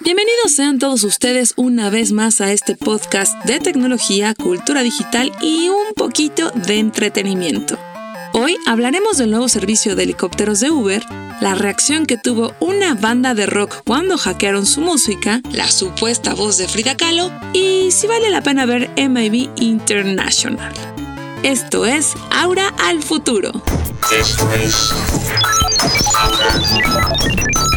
Bienvenidos sean todos ustedes una vez más a este podcast de tecnología, cultura digital y un poquito de entretenimiento. Hoy hablaremos del nuevo servicio de helicópteros de Uber, la reacción que tuvo una banda de rock cuando hackearon su música, la supuesta voz de Frida Kahlo y si vale la pena ver MIB International. Esto es Aura al futuro. Esto es Aura al futuro.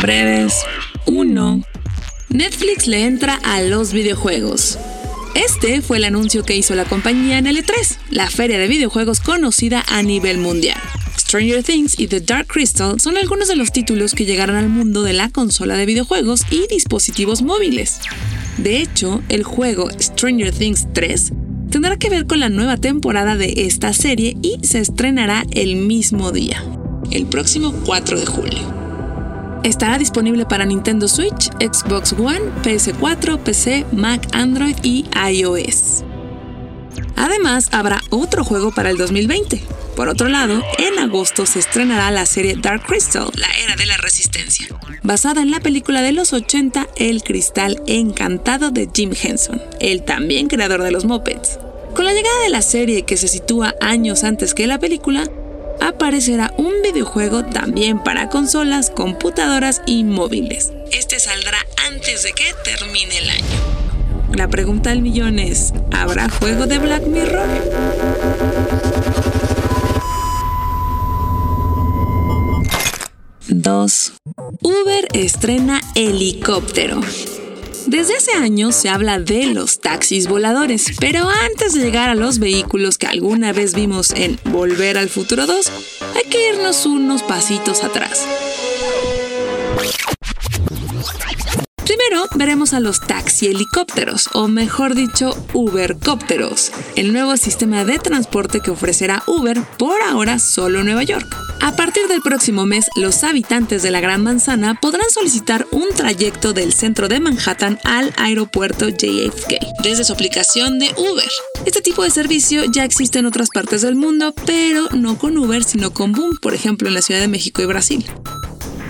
Breves 1. Netflix le entra a los videojuegos. Este fue el anuncio que hizo la compañía en L3, la feria de videojuegos conocida a nivel mundial. Stranger Things y The Dark Crystal son algunos de los títulos que llegaron al mundo de la consola de videojuegos y dispositivos móviles. De hecho, el juego Stranger Things 3 tendrá que ver con la nueva temporada de esta serie y se estrenará el mismo día, el próximo 4 de julio. Estará disponible para Nintendo Switch, Xbox One, PS4, PC, Mac, Android y iOS. Además, habrá otro juego para el 2020. Por otro lado, en agosto se estrenará la serie Dark Crystal, la era de la resistencia, basada en la película de los 80 El Cristal Encantado de Jim Henson, el también creador de los Muppets. Con la llegada de la serie que se sitúa años antes que la película, aparecerá un videojuego también para consolas, computadoras y móviles. Este saldrá antes de que termine el año. La pregunta del millón es, ¿habrá juego de Black Mirror? Dos. Uber estrena helicóptero. Desde hace años se habla de los taxis voladores, pero antes de llegar a los vehículos que alguna vez vimos en Volver al Futuro 2, hay que irnos unos pasitos atrás. Primero veremos a los taxi helicópteros, o mejor dicho, Ubercópteros, el nuevo sistema de transporte que ofrecerá Uber por ahora solo en Nueva York. A partir del próximo mes, los habitantes de la Gran Manzana podrán solicitar un trayecto del centro de Manhattan al aeropuerto JFK desde su aplicación de Uber. Este tipo de servicio ya existe en otras partes del mundo, pero no con Uber, sino con Boom, por ejemplo en la Ciudad de México y Brasil.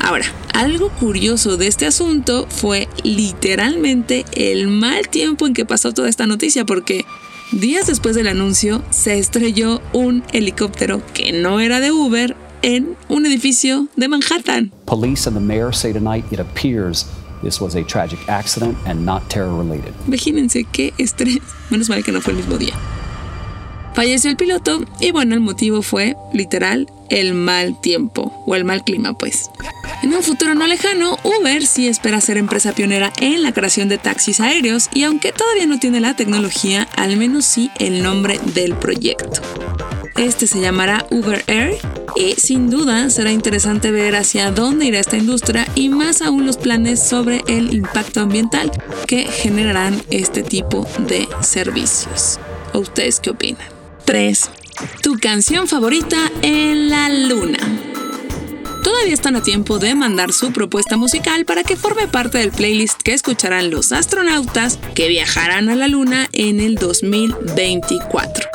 Ahora, algo curioso de este asunto fue literalmente el mal tiempo en que pasó toda esta noticia, porque días después del anuncio se estrelló un helicóptero que no era de Uber en un edificio de Manhattan. Police and the mayor say tonight it appears this was a tragic accident and not terror related. Imagínense qué estrés. Menos mal que no fue el mismo día. Falleció el piloto y bueno, el motivo fue, literal, el mal tiempo o el mal clima, pues. En un futuro no lejano, Uber sí espera ser empresa pionera en la creación de taxis aéreos y aunque todavía no tiene la tecnología, al menos sí el nombre del proyecto. Este se llamará Uber Air y sin duda será interesante ver hacia dónde irá esta industria y más aún los planes sobre el impacto ambiental que generarán este tipo de servicios. ¿O ustedes qué opinan? 3. Tu canción favorita en la luna. Todavía están a tiempo de mandar su propuesta musical para que forme parte del playlist que escucharán los astronautas que viajarán a la luna en el 2024.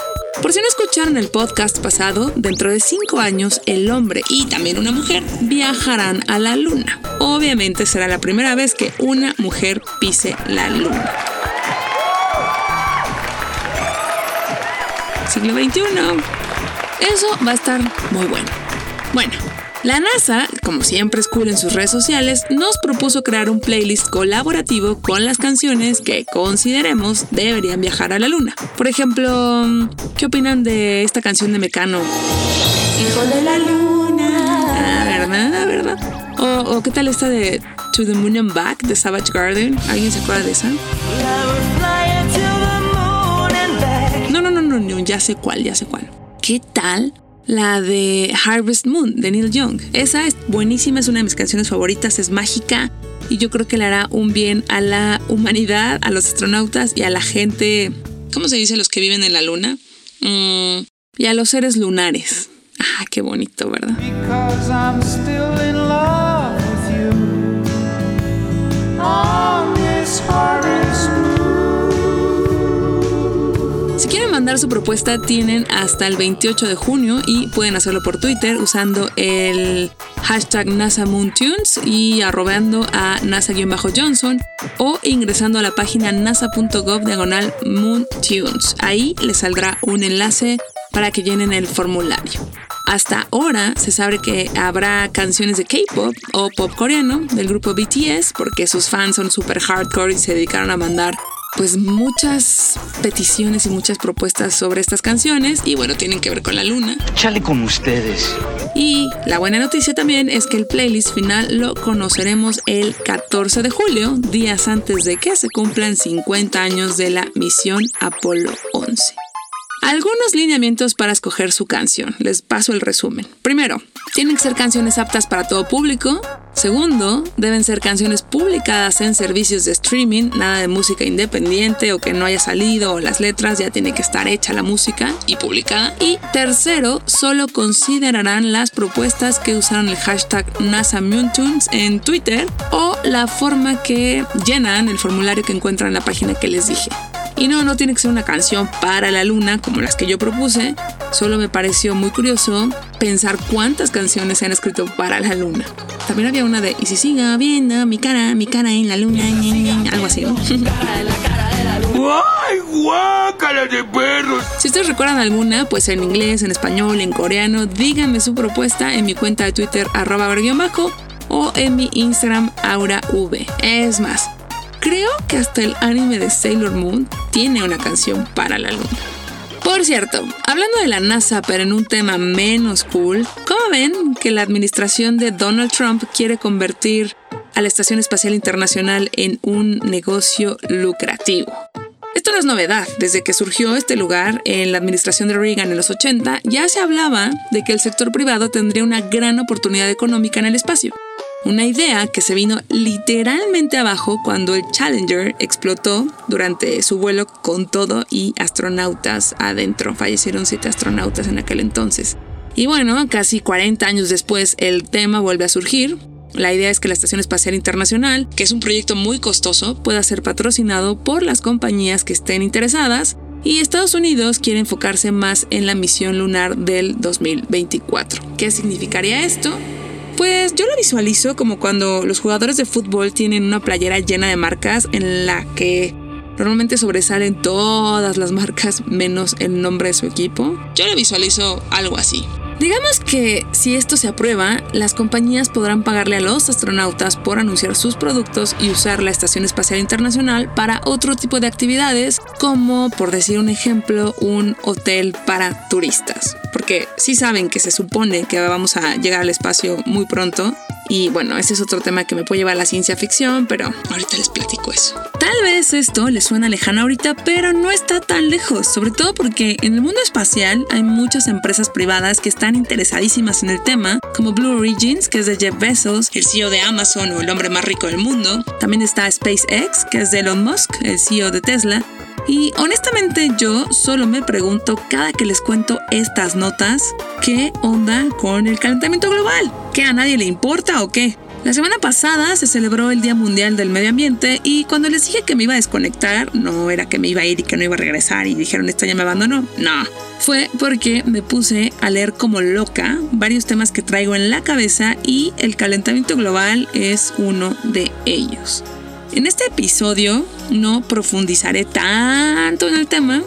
Por si no escucharon el podcast pasado, dentro de cinco años el hombre y también una mujer viajarán a la luna. Obviamente será la primera vez que una mujer pise la luna. Siglo XXI. Eso va a estar muy bueno. Bueno, la NASA, como siempre es cool en sus redes sociales, nos propuso crear un playlist colaborativo con las canciones que consideremos deberían viajar a la luna. Por ejemplo, ¿qué opinan de esta canción de Mecano? Hijo de la luna. Ah, ¿verdad? ¿verdad? O, o qué tal esta de To the Moon and Back de Savage Garden? ¿Alguien se acuerda de esa? No, no, no, no, no, ya sé cuál, ya sé cuál. ¿Qué tal la de Harvest Moon de Neil Young. Esa es buenísima, es una de mis canciones favoritas, es mágica y yo creo que le hará un bien a la humanidad, a los astronautas y a la gente, ¿cómo se dice? Los que viven en la luna. Mm, y a los seres lunares. Ah, qué bonito, ¿verdad? Su propuesta tienen hasta el 28 de junio y pueden hacerlo por Twitter usando el hashtag NASAMoonTunes y arrobeando a NASA-Johnson o ingresando a la página nasa.gov diagonal MoonTunes. Ahí les saldrá un enlace para que llenen el formulario. Hasta ahora se sabe que habrá canciones de K-pop o pop coreano del grupo BTS porque sus fans son super hardcore y se dedicaron a mandar pues muchas peticiones y muchas propuestas sobre estas canciones y bueno, tienen que ver con la luna. Chale con ustedes. Y la buena noticia también es que el playlist final lo conoceremos el 14 de julio, días antes de que se cumplan 50 años de la misión Apolo 11. Algunos lineamientos para escoger su canción. Les paso el resumen. Primero, tienen que ser canciones aptas para todo público. Segundo, deben ser canciones publicadas en servicios de streaming, nada de música independiente o que no haya salido o las letras, ya tiene que estar hecha la música y publicada. Y tercero, solo considerarán las propuestas que usaron el hashtag NASAMunetunes en Twitter o la forma que llenan el formulario que encuentran en la página que les dije. Y no, no tiene que ser una canción para la luna como las que yo propuse, solo me pareció muy curioso pensar cuántas canciones se han escrito para la luna. También había una de Y si siga viendo mi cara, mi cara en la luna, algo así, ¿no? ¡Ay, guácala de perros! Si ustedes recuerdan alguna, pues en inglés, en español, en coreano, díganme su propuesta en mi cuenta de Twitter, arroba bajo o en mi Instagram, AuraV. Es más, Creo que hasta el anime de Sailor Moon tiene una canción para la luna. Por cierto, hablando de la NASA, pero en un tema menos cool, ¿cómo ven que la administración de Donald Trump quiere convertir a la Estación Espacial Internacional en un negocio lucrativo? Esto no es novedad. Desde que surgió este lugar en la administración de Reagan en los 80, ya se hablaba de que el sector privado tendría una gran oportunidad económica en el espacio. Una idea que se vino literalmente abajo cuando el Challenger explotó durante su vuelo con todo y astronautas adentro. Fallecieron siete astronautas en aquel entonces. Y bueno, casi 40 años después el tema vuelve a surgir. La idea es que la Estación Espacial Internacional, que es un proyecto muy costoso, pueda ser patrocinado por las compañías que estén interesadas y Estados Unidos quiere enfocarse más en la misión lunar del 2024. ¿Qué significaría esto? Pues yo lo visualizo como cuando los jugadores de fútbol tienen una playera llena de marcas en la que normalmente sobresalen todas las marcas menos el nombre de su equipo. Yo lo visualizo algo así. Digamos que si esto se aprueba, las compañías podrán pagarle a los astronautas por anunciar sus productos y usar la Estación Espacial Internacional para otro tipo de actividades, como por decir un ejemplo, un hotel para turistas. Porque sí saben que se supone que vamos a llegar al espacio muy pronto y bueno, ese es otro tema que me puede llevar a la ciencia ficción, pero ahorita les platico eso. Tal vez esto les suena lejano ahorita, pero no está tan lejos, sobre todo porque en el mundo espacial hay muchas empresas privadas que están interesadísimas en el tema, como Blue Origins, que es de Jeff Bezos, el CEO de Amazon o el hombre más rico del mundo. También está SpaceX, que es de Elon Musk, el CEO de Tesla. Y honestamente yo solo me pregunto cada que les cuento estas notas, ¿qué onda con el calentamiento global? ¿Que a nadie le importa o qué? La semana pasada se celebró el Día Mundial del Medio Ambiente y cuando les dije que me iba a desconectar, no era que me iba a ir y que no iba a regresar y dijeron esto ya me abandonó. No, fue porque me puse a leer como loca varios temas que traigo en la cabeza y el calentamiento global es uno de ellos. En este episodio no profundizaré tanto en el tema,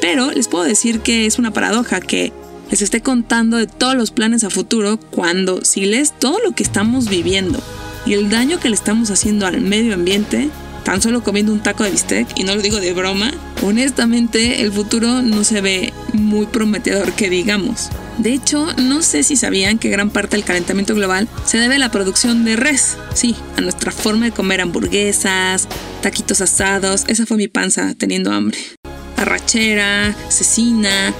pero les puedo decir que es una paradoja que les esté contando de todos los planes a futuro cuando si lees todo lo que estamos viviendo y el daño que le estamos haciendo al medio ambiente, tan solo comiendo un taco de bistec, y no lo digo de broma, honestamente el futuro no se ve muy prometedor que digamos. De hecho, no sé si sabían que gran parte del calentamiento global se debe a la producción de res. Sí, a nuestra forma de comer hamburguesas, taquitos asados, esa fue mi panza teniendo hambre. Arrachera, cecina,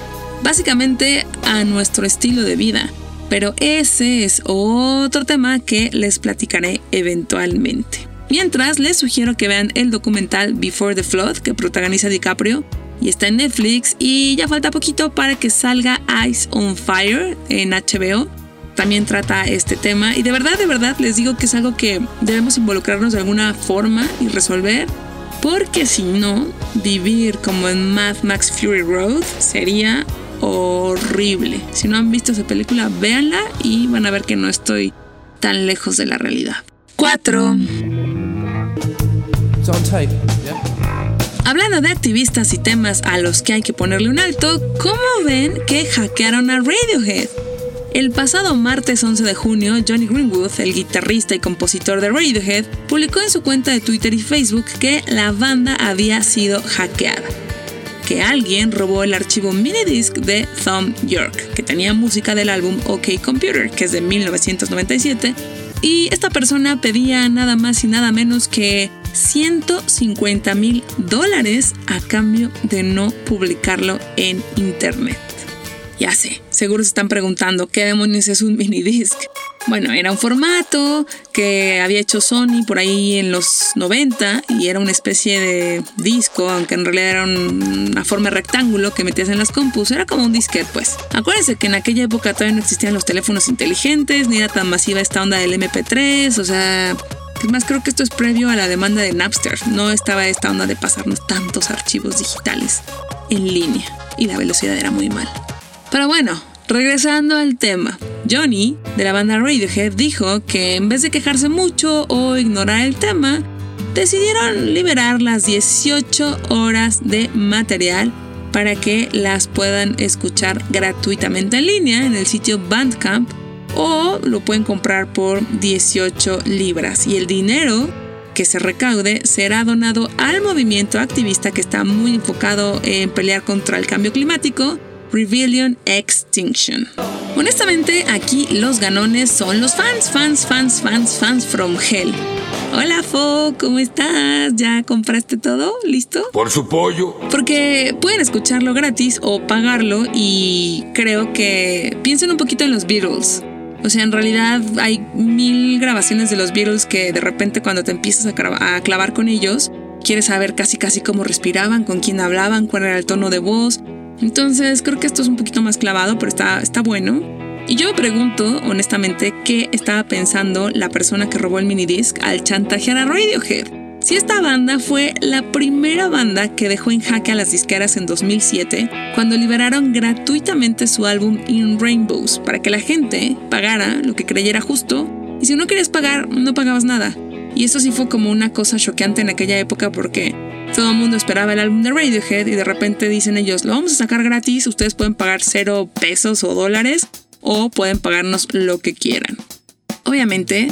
básicamente a nuestro estilo de vida. Pero ese es otro tema que les platicaré eventualmente. Mientras, les sugiero que vean el documental Before the Flood que protagoniza DiCaprio y está en Netflix y ya falta poquito para que salga Ice on Fire en HBO. También trata este tema y de verdad, de verdad les digo que es algo que debemos involucrarnos de alguna forma y resolver porque si no, vivir como en Mad Max Fury Road sería horrible. Si no han visto esa película, véanla y van a ver que no estoy tan lejos de la realidad. 4. Hablando de activistas y temas a los que hay que ponerle un alto, ¿cómo ven que hackearon a Radiohead? El pasado martes 11 de junio, Johnny Greenwood, el guitarrista y compositor de Radiohead, publicó en su cuenta de Twitter y Facebook que la banda había sido hackeada que alguien robó el archivo minidisc de Thumb York, que tenía música del álbum OK Computer, que es de 1997, y esta persona pedía nada más y nada menos que 150 mil dólares a cambio de no publicarlo en internet. Ya sé, seguro se están preguntando qué demonios es un minidisc. Bueno, era un formato que había hecho Sony por ahí en los 90 y era una especie de disco, aunque en realidad era una forma de rectángulo que metías en las compus, era como un disquete pues. Acuérdense que en aquella época todavía no existían los teléfonos inteligentes, ni era tan masiva esta onda del MP3, o sea, es más, creo que esto es previo a la demanda de Napster. No estaba esta onda de pasarnos tantos archivos digitales en línea y la velocidad era muy mal. Pero bueno, Regresando al tema, Johnny, de la banda Radiohead, dijo que en vez de quejarse mucho o ignorar el tema, decidieron liberar las 18 horas de material para que las puedan escuchar gratuitamente en línea en el sitio Bandcamp o lo pueden comprar por 18 libras y el dinero que se recaude será donado al movimiento activista que está muy enfocado en pelear contra el cambio climático Rebellion Extinction. Honestamente, aquí los ganones son los fans, fans, fans, fans, fans from hell. Hola Fo, ¿cómo estás? ¿Ya compraste todo? ¿Listo? Por su pollo. Porque pueden escucharlo gratis o pagarlo y creo que piensen un poquito en los Beatles. O sea, en realidad hay mil grabaciones de los Beatles que de repente cuando te empiezas a, clavar con ellos, quieres saber casi casi cómo respiraban, con quién hablaban, cuál era el tono de voz, entonces creo que esto es un poquito más clavado, pero está, está bueno. Y yo me pregunto, honestamente, qué estaba pensando la persona que robó el minidisc al chantajear a Radiohead. Si esta banda fue la primera banda que dejó en jaque a las disqueras en 2007, cuando liberaron gratuitamente su álbum In Rainbows, para que la gente pagara lo que creyera justo, y si no querías pagar, no pagabas nada. Y eso sí fue como una cosa choqueante en aquella época porque todo el mundo esperaba el álbum de Radiohead y de repente dicen ellos, lo vamos a sacar gratis, ustedes pueden pagar cero pesos o dólares o pueden pagarnos lo que quieran. Obviamente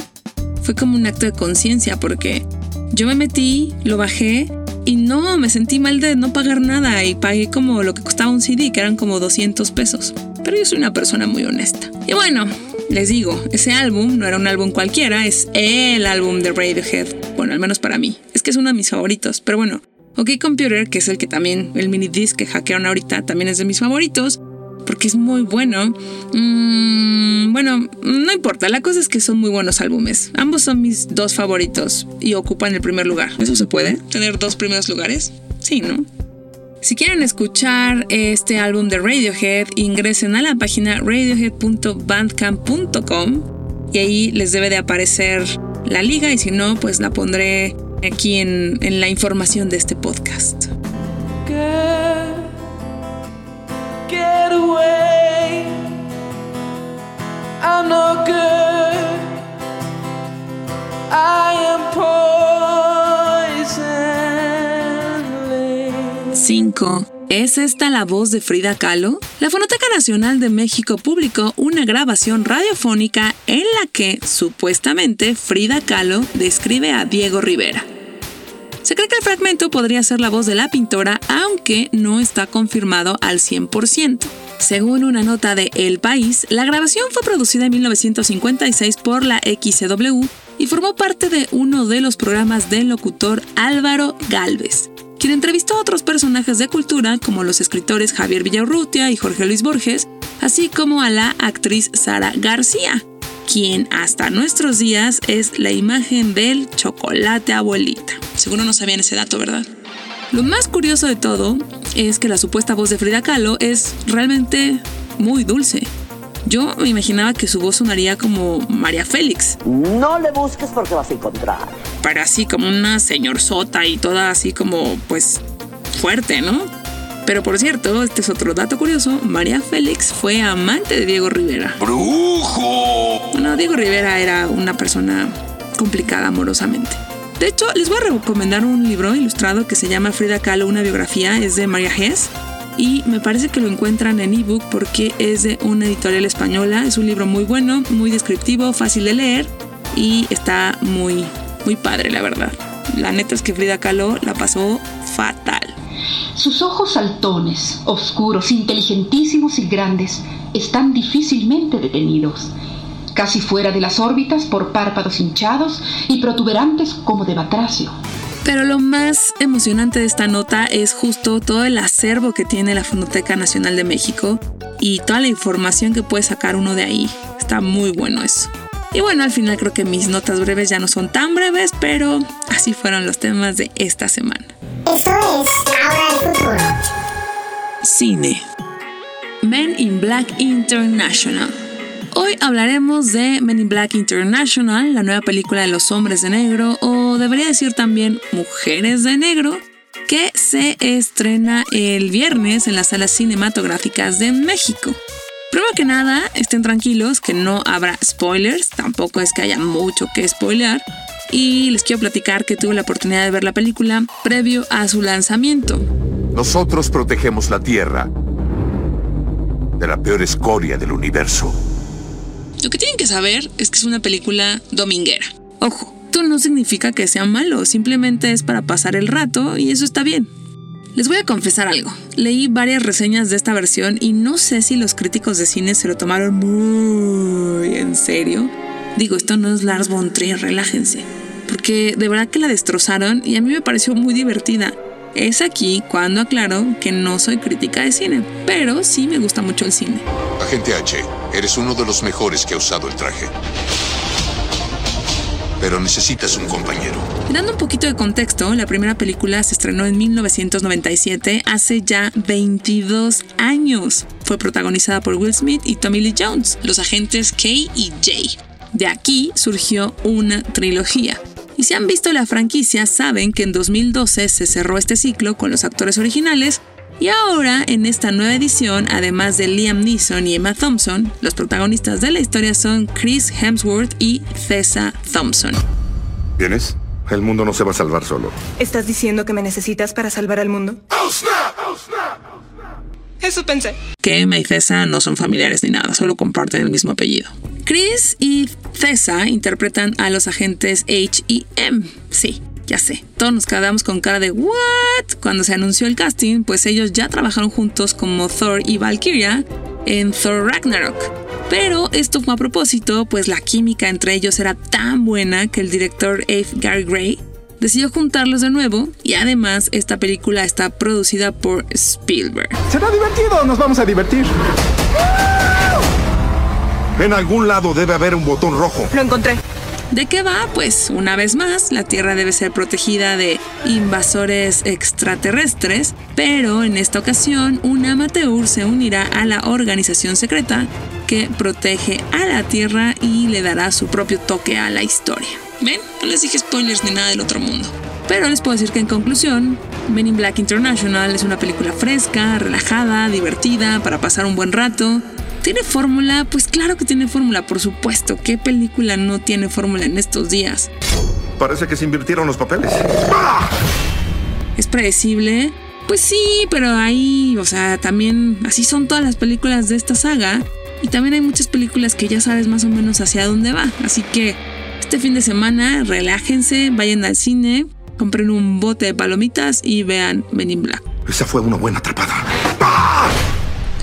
fue como un acto de conciencia porque yo me metí, lo bajé y no, me sentí mal de no pagar nada y pagué como lo que costaba un CD, que eran como 200 pesos. Pero yo soy una persona muy honesta. Y bueno, les digo, ese álbum no era un álbum cualquiera, es el álbum de Radiohead. Bueno, al menos para mí. Es que es uno de mis favoritos. Pero bueno, OK Computer, que es el que también, el mini disc que hackearon ahorita, también es de mis favoritos. Porque es muy bueno. Mm, bueno, no importa. La cosa es que son muy buenos álbumes. Ambos son mis dos favoritos y ocupan el primer lugar. ¿Eso se puede? ¿Tener dos primeros lugares? Sí, ¿no? Si quieren escuchar este álbum de Radiohead, ingresen a la página radiohead.bandcamp.com y ahí les debe de aparecer la liga y si no, pues la pondré aquí en, la información de este podcast. ¿Es esta la voz de Frida Kahlo? La Fonoteca Nacional de México publicó una grabación radiofónica en la que, supuestamente, Frida Kahlo describe a Diego Rivera. Se cree que el fragmento podría ser la voz de la pintora, aunque no está confirmado al 100%. Según una nota de El País, la grabación fue producida en 1956 por la XCW y formó parte de uno de los programas del locutor Álvaro Galvez quien entrevistó a otros personajes de cultura como los escritores Javier Villarrutia y Jorge Luis Borges, así como a la actriz Sara García, quien hasta nuestros días es la imagen del chocolate abuelita. Seguro no sabían ese dato, ¿verdad? Lo más curioso de todo es que la supuesta voz de Frida Kahlo es realmente muy dulce. Yo me imaginaba que su voz sonaría como María Félix. No le busques porque vas a encontrar. Pero así como una señor sota y toda así como pues fuerte, ¿no? Pero por cierto, este es otro dato curioso, María Félix fue amante de Diego Rivera. ¡Brujo! Bueno, Diego Rivera era una persona complicada amorosamente. De hecho, les voy a recomendar un libro ilustrado que se llama Frida Kahlo, una biografía, es de María Hess. Y me parece que lo encuentran en ebook porque es de una editorial española. Es un libro muy bueno, muy descriptivo, fácil de leer y está muy, muy padre, la verdad. La neta es que Frida Kahlo la pasó fatal. Sus ojos saltones, oscuros, inteligentísimos y grandes, están difícilmente detenidos, casi fuera de las órbitas por párpados hinchados y protuberantes como de batracio. Pero lo más emocionante de esta nota es justo todo el acervo que tiene la Fonoteca Nacional de México y toda la información que puede sacar uno de ahí. Está muy bueno eso. Y bueno, al final creo que mis notas breves ya no son tan breves, pero así fueron los temas de esta semana. Esto es Ahora el futuro. Cine. Men in Black International. Hoy hablaremos de Men in Black International, la nueva película de los hombres de negro, o debería decir también Mujeres de Negro, que se estrena el viernes en las salas cinematográficas de México. Primero que nada, estén tranquilos que no habrá spoilers, tampoco es que haya mucho que spoilear, y les quiero platicar que tuve la oportunidad de ver la película previo a su lanzamiento. Nosotros protegemos la Tierra de la peor escoria del universo. Lo que tienen que saber es que es una película dominguera. Ojo, esto no significa que sea malo, simplemente es para pasar el rato y eso está bien. Les voy a confesar algo. Leí varias reseñas de esta versión y no sé si los críticos de cine se lo tomaron muy en serio. Digo, esto no es Lars von Trier, relájense. Porque de verdad que la destrozaron y a mí me pareció muy divertida. Es aquí cuando aclaro que no soy crítica de cine, pero sí me gusta mucho el cine. Agente H, eres uno de los mejores que ha usado el traje. Pero necesitas un compañero. Dando un poquito de contexto, la primera película se estrenó en 1997, hace ya 22 años. Fue protagonizada por Will Smith y Tommy Lee Jones, los agentes K y J. De aquí surgió una trilogía. Y si han visto la franquicia, saben que en 2012 se cerró este ciclo con los actores originales y ahora, en esta nueva edición, además de Liam Neeson y Emma Thompson, los protagonistas de la historia son Chris Hemsworth y Tessa Thompson. ¿Vienes? El mundo no se va a salvar solo. ¿Estás diciendo que me necesitas para salvar al mundo? Eso pensé. Que Emma y Tessa no son familiares ni nada, solo comparten el mismo apellido. Chris y Tessa interpretan a los agentes H y M. Sí, ya sé, todos nos quedamos con cara de ¿what? Cuando se anunció el casting, pues ellos ya trabajaron juntos como Thor y Valkyria en Thor Ragnarok. Pero esto fue a propósito, pues la química entre ellos era tan buena que el director F. Gary Gray decidió juntarlos de nuevo y además esta película está producida por Spielberg. Será divertido, nos vamos a divertir. En algún lado debe haber un botón rojo. Lo encontré. ¿De qué va? Pues una vez más, la Tierra debe ser protegida de invasores extraterrestres, pero en esta ocasión un amateur se unirá a la organización secreta que protege a la Tierra y le dará su propio toque a la historia. ¿Ven? No les dije spoilers ni nada del otro mundo. Pero les puedo decir que en conclusión, Men in Black International es una película fresca, relajada, divertida, para pasar un buen rato. ¿Tiene fórmula? Pues claro que tiene fórmula, por supuesto. ¿Qué película no tiene fórmula en estos días? Parece que se invirtieron los papeles. ¿Es predecible? Pues sí, pero ahí, o sea, también así son todas las películas de esta saga. Y también hay muchas películas que ya sabes más o menos hacia dónde va. Así que este fin de semana, relájense, vayan al cine, compren un bote de palomitas y vean Men in Black. Esa fue una buena atrapada.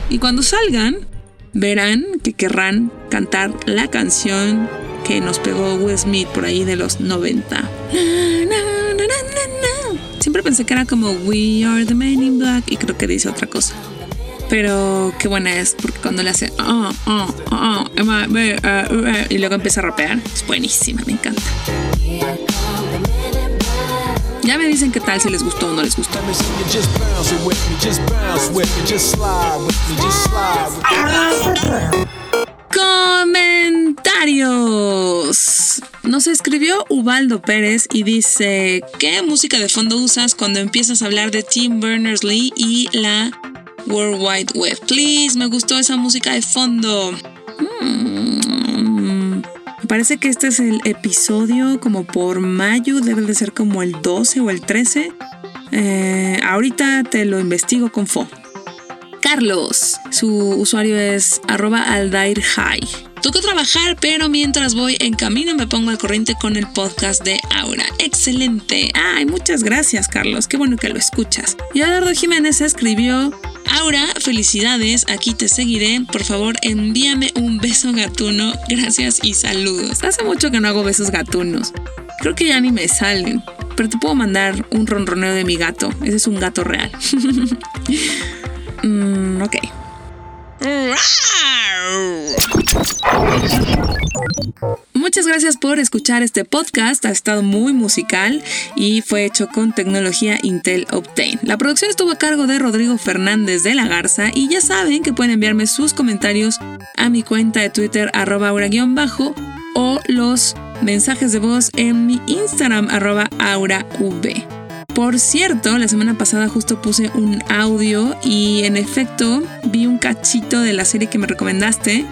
Y cuando salgan, verán que querrán cantar la canción que nos pegó Will Smith por ahí de los 90. Na, na, na, na, na, na. Siempre pensé que era como We are the Men in Black y creo que dice otra cosa. Pero qué buena es, porque cuando le hace ve, ah, uh, eh, y luego empieza a rapear, es buenísima, me encanta. Ya me dicen qué tal, si les gustó o no les gustó. Comentarios. Nos escribió Ubaldo Pérez y dice, ¿qué música de fondo usas cuando empiezas a hablar de Tim Berners-Lee y la World Wide Web? Please, me gustó esa música de fondo. Mm, me parece que este es el episodio como por mayo, debe de ser como el 12 o el 13. Eh, ahorita te lo investigo con Fo. Carlos, su usuario es arroba aldair high. Toco trabajar, pero mientras voy en camino me pongo al corriente con el podcast de Aura. Excelente. Ay, muchas gracias, Carlos. Qué bueno que lo escuchas. Y Eduardo Jiménez escribió Aura, felicidades, aquí te seguiré. Por favor, envíame un beso gatuno. Gracias y saludos. Hace mucho que no hago besos gatunos. Creo que ya ni me salen. Pero te puedo mandar un ronroneo de mi gato. Ese es un gato real. mm, ok. Muchas gracias por escuchar este podcast. Ha estado muy musical y fue hecho con tecnología Intel Optane. La producción estuvo a cargo de Rodrigo Fernández de la Garza y ya saben que pueden enviarme sus comentarios a mi cuenta de Twitter arroba aura-bajo o los mensajes de voz en mi Instagram arroba aurav. Por cierto, la semana pasada justo puse un audio y en efecto vi un cachito de la serie que me recomendaste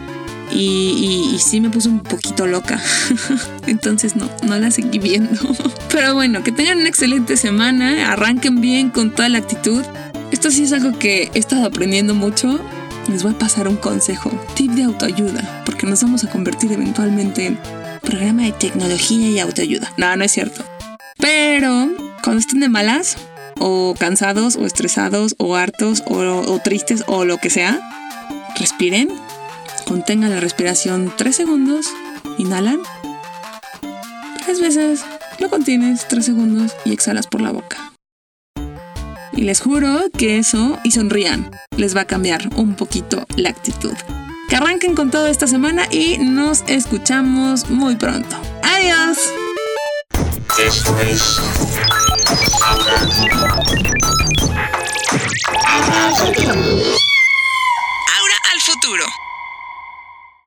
y, sí me puse un poquito loca. Entonces no, no la seguí viendo. Pero bueno, que tengan una excelente semana, arranquen bien con toda la actitud. Esto sí es algo que he estado aprendiendo mucho. Les voy a pasar un consejo, tip de autoayuda, porque nos vamos a convertir eventualmente en programa de tecnología y autoayuda. No, no es cierto. Pero cuando estén de malas, o cansados, o estresados, o hartos, o, tristes, o lo que sea, respiren, contengan la respiración 3 segundos, inhalan, tres veces, lo contienes 3 segundos y exhalas por la boca. Y les juro que eso, y sonrían, les va a cambiar un poquito la actitud. Que arranquen con todo esta semana y nos escuchamos muy pronto. Adiós. Esto es Ahora al futuro.